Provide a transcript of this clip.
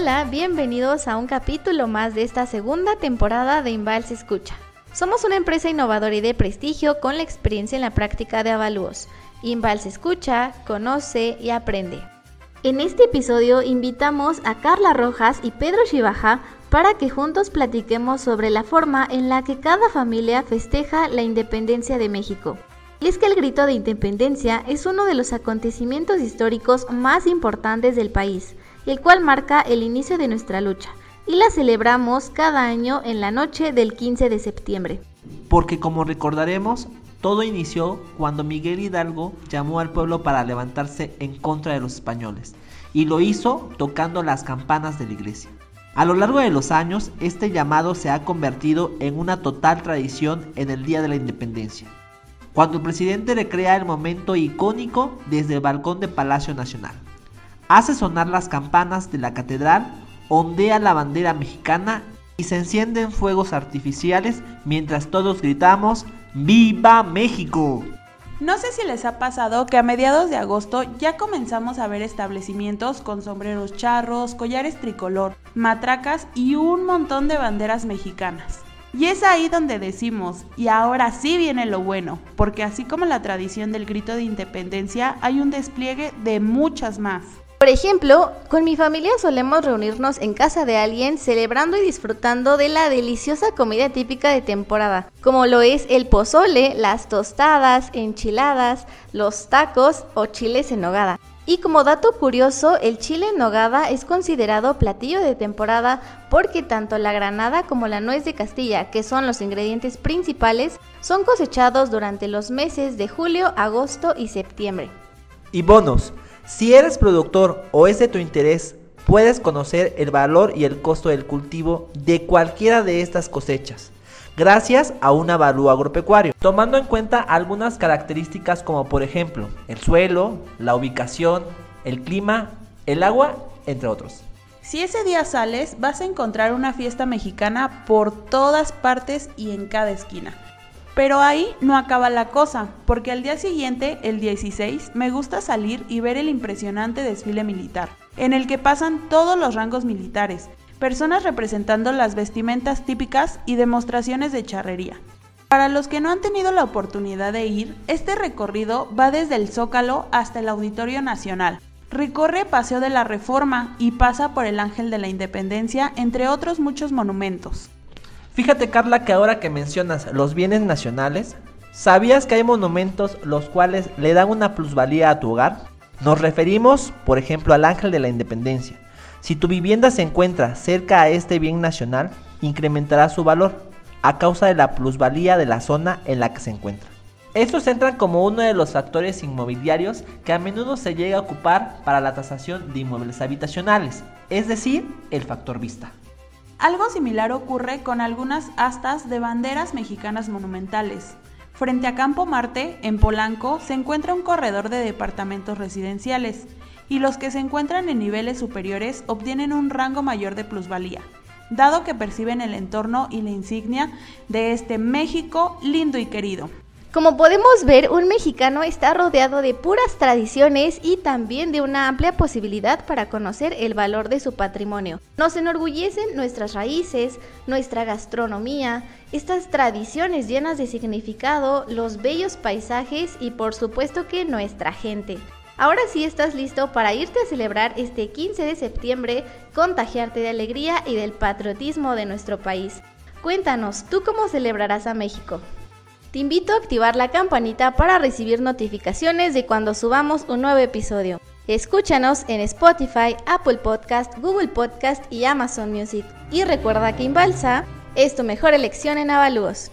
Hola, bienvenidos a un capítulo más de esta segunda temporada de Invalse Escucha. Somos una empresa innovadora y de prestigio con la experiencia en la práctica de avalúos. Invalse Escucha, conoce y aprende. En este episodio invitamos a Carla Rojas y Pedro Shibaja para que juntos platiquemos sobre la forma en la que cada familia festeja la independencia de México. Y es que el grito de independencia es uno de los acontecimientos históricos más importantes del país el cual marca el inicio de nuestra lucha, y la celebramos cada año en la noche del 15 de septiembre. Porque como recordaremos, todo inició cuando Miguel Hidalgo llamó al pueblo para levantarse en contra de los españoles, y lo hizo tocando las campanas de la iglesia. A lo largo de los años, este llamado se ha convertido en una total tradición en el Día de la Independencia, cuando el presidente recrea el momento icónico desde el balcón de Palacio Nacional hace sonar las campanas de la catedral, ondea la bandera mexicana y se encienden fuegos artificiales mientras todos gritamos ¡Viva México! No sé si les ha pasado que a mediados de agosto ya comenzamos a ver establecimientos con sombreros charros, collares tricolor, matracas y un montón de banderas mexicanas. Y es ahí donde decimos, y ahora sí viene lo bueno, porque así como la tradición del grito de independencia, hay un despliegue de muchas más. Por ejemplo, con mi familia solemos reunirnos en casa de alguien celebrando y disfrutando de la deliciosa comida típica de temporada, como lo es el pozole, las tostadas, enchiladas, los tacos o chiles en nogada. Y como dato curioso, el chile en nogada es considerado platillo de temporada porque tanto la granada como la nuez de Castilla, que son los ingredientes principales, son cosechados durante los meses de julio, agosto y septiembre. Y bonos. Si eres productor o es de tu interés, puedes conocer el valor y el costo del cultivo de cualquiera de estas cosechas, gracias a un avalúo agropecuario, tomando en cuenta algunas características como por ejemplo el suelo, la ubicación, el clima, el agua, entre otros. Si ese día sales, vas a encontrar una fiesta mexicana por todas partes y en cada esquina. Pero ahí no acaba la cosa, porque al día siguiente, el 16, me gusta salir y ver el impresionante desfile militar, en el que pasan todos los rangos militares, personas representando las vestimentas típicas y demostraciones de charrería. Para los que no han tenido la oportunidad de ir, este recorrido va desde el Zócalo hasta el Auditorio Nacional. Recorre Paseo de la Reforma y pasa por el Ángel de la Independencia, entre otros muchos monumentos. Fíjate Carla que ahora que mencionas los bienes nacionales, ¿sabías que hay monumentos los cuales le dan una plusvalía a tu hogar? Nos referimos, por ejemplo, al Ángel de la Independencia. Si tu vivienda se encuentra cerca a este bien nacional, incrementará su valor a causa de la plusvalía de la zona en la que se encuentra. Estos entran como uno de los factores inmobiliarios que a menudo se llega a ocupar para la tasación de inmuebles habitacionales, es decir, el factor vista. Algo similar ocurre con algunas astas de banderas mexicanas monumentales. Frente a Campo Marte, en Polanco, se encuentra un corredor de departamentos residenciales, y los que se encuentran en niveles superiores obtienen un rango mayor de plusvalía, dado que perciben el entorno y la insignia de este México lindo y querido. Como podemos ver, un mexicano está rodeado de puras tradiciones y también de una amplia posibilidad para conocer el valor de su patrimonio. Nos enorgullecen nuestras raíces, nuestra gastronomía, estas tradiciones llenas de significado, los bellos paisajes y por supuesto que nuestra gente. Ahora sí estás listo para irte a celebrar este 15 de septiembre, contagiarte de alegría y del patriotismo de nuestro país. Cuéntanos, ¿tú cómo celebrarás a México? Te invito a activar la campanita para recibir notificaciones de cuando subamos un nuevo episodio. Escúchanos en Spotify, Apple Podcast, Google Podcast y Amazon Music. Y recuerda que Inbalsa es tu mejor elección en avalúos.